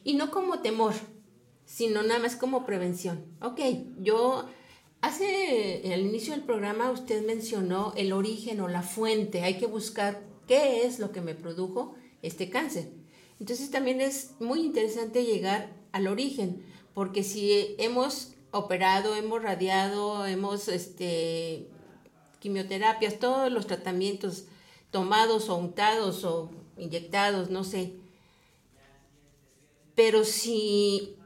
Y no como temor, sino nada más como prevención. Ok, yo hace al inicio del programa usted mencionó el origen o la fuente. Hay que buscar qué es lo que me produjo este cáncer. Entonces también es muy interesante llegar al origen, porque si hemos operado, hemos radiado, hemos este, quimioterapias, todos los tratamientos tomados o untados o inyectados, no sé, pero si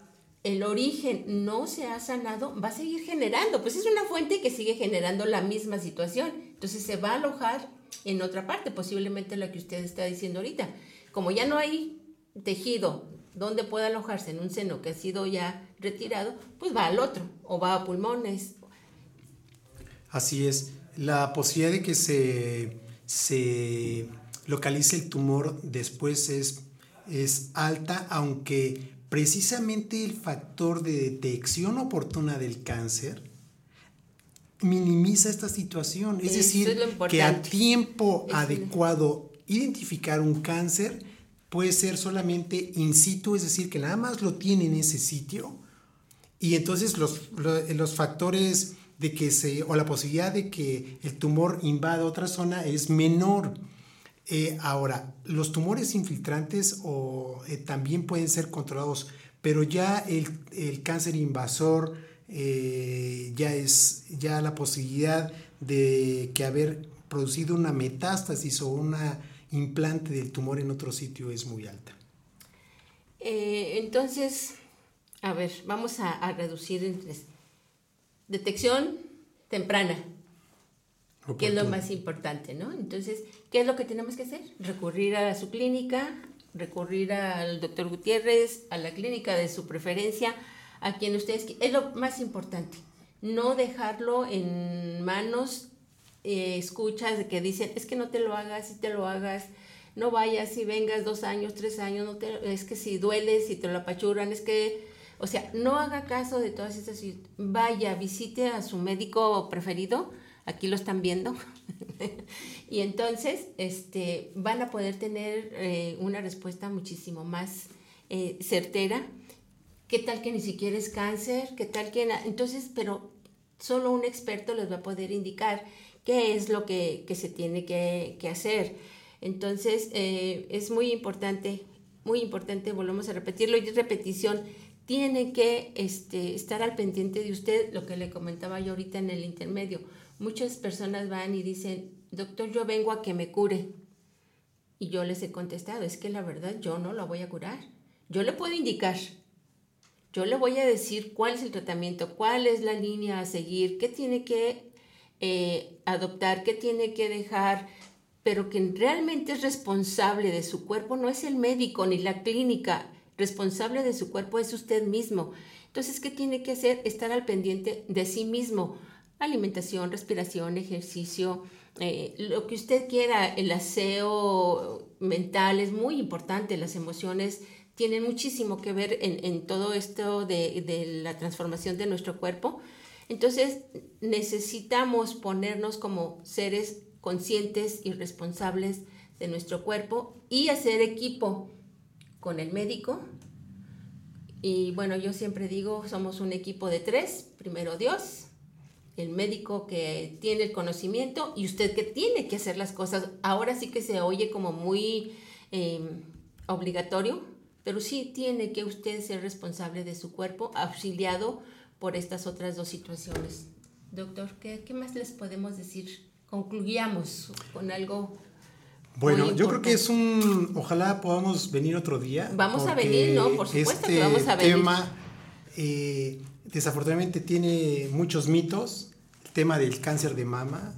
el origen no se ha sanado, va a seguir generando. Pues es una fuente que sigue generando la misma situación. Entonces se va a alojar en otra parte, posiblemente la que usted está diciendo ahorita. Como ya no hay tejido donde pueda alojarse en un seno que ha sido ya retirado, pues va al otro, o va a pulmones. Así es. La posibilidad de que se, se localice el tumor después es, es alta, aunque precisamente el factor de detección oportuna del cáncer minimiza esta situación. Es Eso decir, es que a tiempo Es- adecuado identificar un cáncer puede ser solamente in situ, es decir, que nada más lo tiene en ese sitio y entonces los, lo- los factores de que se, o la posibilidad de que el tumor invada otra zona es menor. Eh, ahora, los tumores infiltrantes o, eh, también pueden ser controlados, pero ya el, el cáncer invasor eh, ya es ya la posibilidad de que haber producido una metástasis o una implante del tumor en otro sitio es muy alta. Entonces, a ver, vamos a, a reducir en tres. Detección temprana, que es lo más importante, ¿no? Entonces, ¿qué es lo que tenemos que hacer? Recurrir a su clínica, recurrir al doctor Gutiérrez, a la clínica de su preferencia, a quien ustedes... Es lo más importante. No dejarlo en manos, eh, escuchas de que dicen, es que no te lo hagas, si te lo hagas, no vayas, si vengas dos años, tres años, no te, es que si duele, si te lo apachuran, es que... O sea, no haga caso de todas estas... Vaya, visite a su médico preferido, aquí lo están viendo, [LAUGHS] y entonces este, van a poder tener eh, una respuesta muchísimo más eh, certera. ¿Qué tal que ni siquiera es cáncer? ¿Qué tal que... Entonces, pero solo un experto les va a poder indicar qué es lo que, que se tiene que, que hacer. Entonces, eh, es muy importante, muy importante, volvemos a repetirlo, y repetición, tiene que este, estar al pendiente de usted, lo que le comentaba yo ahorita en el intermedio. Muchas personas van y dicen, doctor, yo vengo a que me cure. Y yo les he contestado, es que la verdad yo no la voy a curar. Yo le puedo indicar, yo le voy a decir cuál es el tratamiento, cuál es la línea a seguir, qué tiene que eh, adoptar, qué tiene que dejar, pero quien realmente es responsable de su cuerpo no es el médico ni la clínica, responsable de su cuerpo es usted mismo. Entonces, ¿qué tiene que hacer? Estar al pendiente de sí mismo. Alimentación, respiración, ejercicio, eh, lo que usted quiera, el aseo mental es muy importante, las emociones tienen muchísimo que ver en, todo esto de la transformación de nuestro cuerpo. Entonces, necesitamos ponernos como seres conscientes y responsables de nuestro cuerpo y hacer equipo con el médico. Y bueno, yo siempre digo, somos un equipo de tres. Primero Dios, el médico que tiene el conocimiento y usted que tiene que hacer las cosas. Ahora sí que se oye como muy eh, obligatorio, pero sí tiene que usted ser responsable de su cuerpo, auxiliado por estas otras dos situaciones. Doctor, ¿qué, qué más les podemos decir? Concluyamos con algo. Bueno, yo creo que es un, ojalá podamos venir otro día. Vamos a venir, ¿no? Por supuesto este que vamos a venir. tema eh, desafortunadamente tiene muchos mitos, el tema del cáncer de mama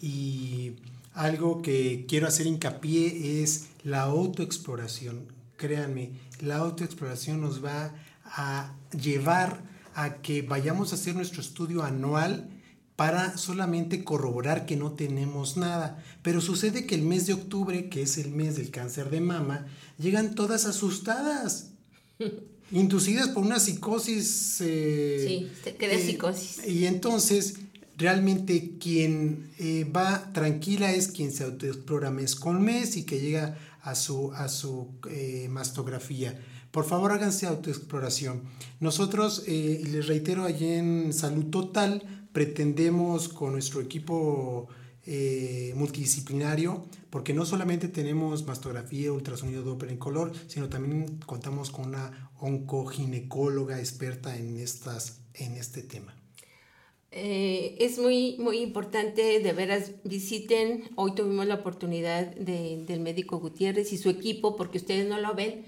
y algo que quiero hacer hincapié es la autoexploración. Créanme, la autoexploración nos va a llevar a que vayamos a hacer nuestro estudio anual para solamente corroborar que no tenemos nada. Pero sucede que el mes de octubre, que es el mes del cáncer de mama, llegan todas asustadas, [LAUGHS] inducidas por una psicosis. eh, Sí, se crea psicosis. Y entonces, realmente quien eh, va tranquila es quien se autoexplora mes con mes y que llega a su, a su eh, mastografía. Por favor, háganse autoexploración. Nosotros, eh, y les reitero, allí en Salud Total pretendemos con nuestro equipo eh, multidisciplinario, porque no solamente tenemos mastografía, ultrasonido Doppler en color, sino también contamos con una oncoginecóloga experta en, estas, en este tema. Eh, es muy, muy importante, de veras, visiten. Hoy tuvimos la oportunidad de- del médico Gutiérrez y su equipo, porque ustedes no lo ven.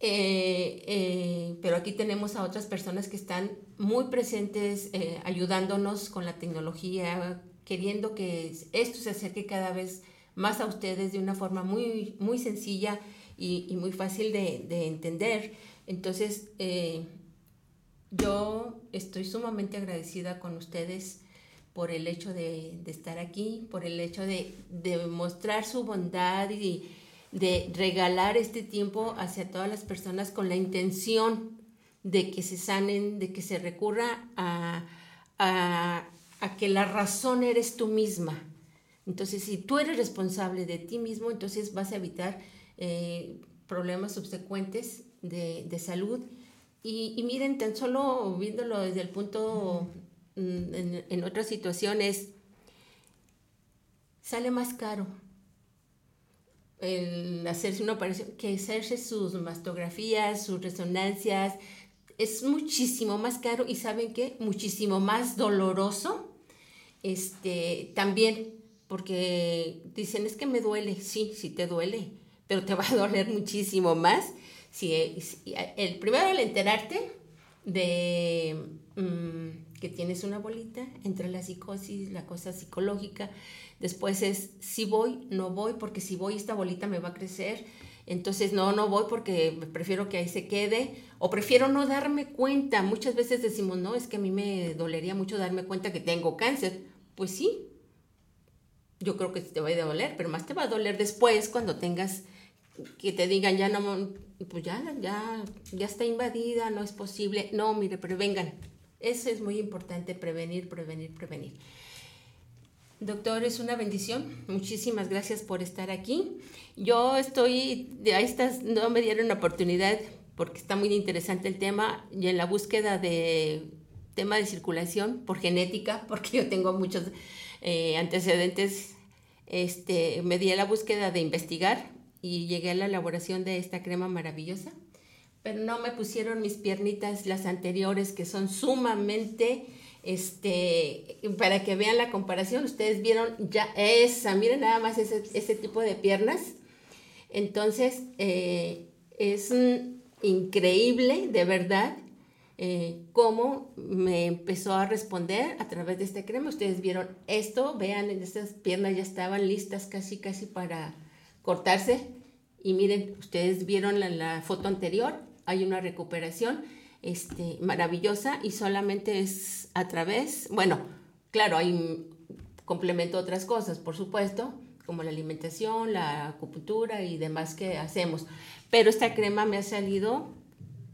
Eh, pero aquí tenemos a otras personas que están muy presentes, ayudándonos con la tecnología, queriendo que esto se acerque cada vez más a ustedes de una forma muy, muy sencilla y, muy fácil de, de entender. Entonces, eh, yo estoy sumamente agradecida con ustedes por el hecho de, estar aquí, por el hecho de, de mostrar su bondad y de regalar este tiempo hacia todas las personas con la intención de que se sanen, de que se recurra a, a que la razón eres tú misma. Entonces, si tú eres responsable de ti mismo, entonces vas a evitar eh, problemas subsecuentes de, de salud. Y, y miren, tan solo viéndolo desde el punto, mm, en, en otras situaciones, sale más caro el hacerse una operación que hacerse sus mastografías, sus resonancias, es muchísimo más caro y saben qué, muchísimo más doloroso. Este, también, porque dicen, es que me duele, sí, sí te duele, pero te [LAUGHS] va a doler muchísimo más. Si, el primero al enterarte de mm, que tienes una bolita entre la psicosis, la cosa psicológica, después es si voy, no voy, porque si voy esta bolita me va a crecer, entonces no, no voy porque prefiero que ahí se quede, o prefiero no darme cuenta. Muchas veces decimos, no, es que a mí me dolería mucho darme cuenta que tengo cáncer. Pues sí, yo creo que te va a doler, pero más te va a doler después cuando tengas que te digan ya no, pues ya, ya, ya está invadida, no es posible. No, mire, prevengan. Eso es muy importante, prevenir, prevenir, prevenir. Doctor, es una bendición. Muchísimas gracias por estar aquí. Yo estoy, a estas no me dieron oportunidad porque está muy interesante el tema y en la búsqueda de tema de circulación por genética, [LAUGHS] porque yo tengo muchos eh, antecedentes, este, me di a la búsqueda de investigar y llegué a la elaboración de esta crema maravillosa. Pero no me pusieron mis piernitas, las anteriores, que son sumamente, este, para que vean la comparación, ustedes vieron ya esa, miren nada más ese, ese tipo de piernas. Entonces, eh, es increíble, de verdad, eh, cómo me empezó a responder a través de esta crema. Ustedes vieron esto, vean, estas piernas ya estaban listas casi, casi para cortarse. Y miren, ustedes vieron la foto anterior, hay una recuperación este, maravillosa y solamente es a través, bueno, claro, hay complemento otras cosas, por supuesto, como la alimentación, la acupuntura y demás que hacemos. Pero esta crema me ha salido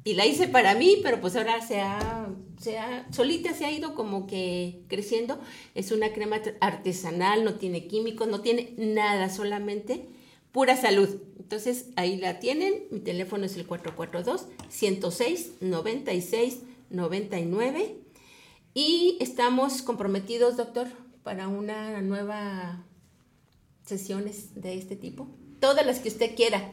y la hice para mí, pero pues ahora se ha, se ha, solita se ha ido como que creciendo. Es una crema artesanal, no tiene químicos, no tiene nada, solamente pura salud. Entonces ahí la tienen, mi teléfono es el 442-106-96-99 y estamos comprometidos, doctor, para una nueva sesiones de este tipo. Todas las que usted quiera.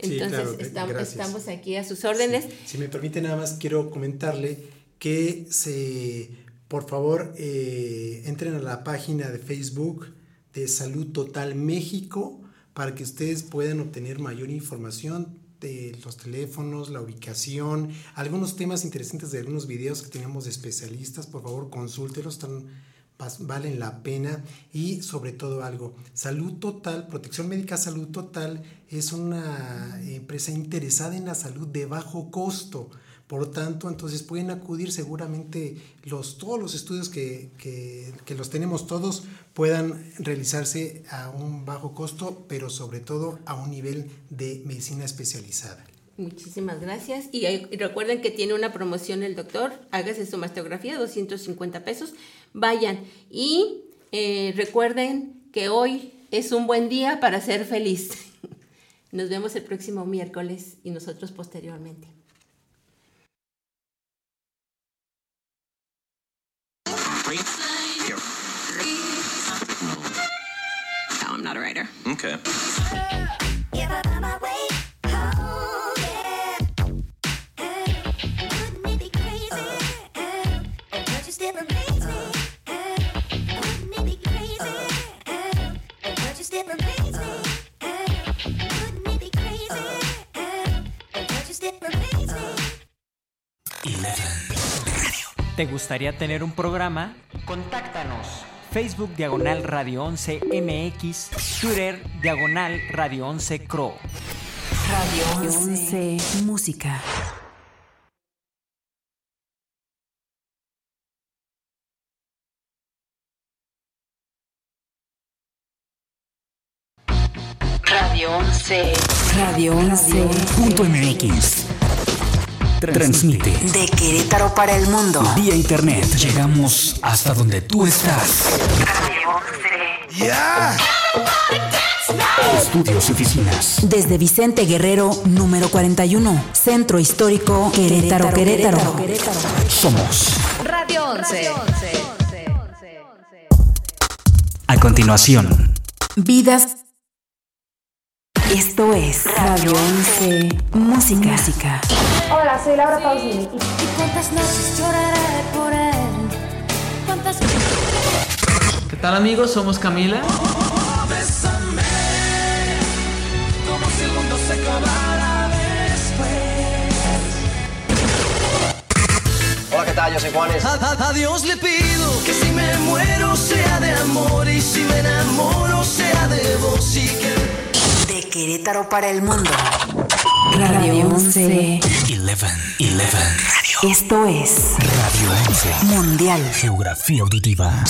Sí, Entonces claro, estamos, gracias. estamos aquí a sus órdenes. Si me permite nada más, quiero comentarle que se, por favor, eh, entren a la página de Facebook de Salud Total México para que ustedes puedan obtener mayor información de los teléfonos, la ubicación, algunos temas interesantes de algunos videos que tenemos de especialistas. Por favor, consúltelos, están valen la pena y sobre todo algo, Salud Total, Protección Médica Salud Total es una empresa interesada en la salud de bajo costo. Por tanto, entonces pueden acudir seguramente los, todos los estudios que- que los tenemos todos puedan realizarse a un bajo costo, pero sobre todo a un nivel de medicina especializada. Muchísimas gracias. Y, recuerden que tiene una promoción el doctor. Hágase su mastografía, 250 pesos. Vayan. Y eh, recuerden que hoy es un buen día para ser feliz. [LAUGHS] Nos vemos el próximo miércoles y nosotros posteriormente. I'm not a writer. Okay. ¿Te gustaría tener un programa? Contáctanos. Facebook Diagonal Radio 11 MX, Twitter Diagonal Radio 11 Cro. Radio 11 Música. Radio 11. Radio 11. Punto MX. Transmite De Querétaro para el mundo. vía internet. Llegamos hasta donde tú estás. Estudios y oficinas. Desde Vicente Guerrero, número 41. Centro Histórico, Querétaro, Querétaro. Somos. Radio 11. A continuación, Vidas. Esto es Radio 11 Música. Música. Hola, soy Laura Pausini. ¿Y cuántas noches lloraré por él? ¿Cuántas ¿Qué tal amigos? Somos Camila. Hola, ¿qué tal? Yo soy Juanes. A, a- a Dios le pido que si me muero sea de amor y si me enamoro sea de vos y que Querétaro para el mundo. Radio 11. 11. 11. Esto es Radio 11. Mundial. Geografía auditiva.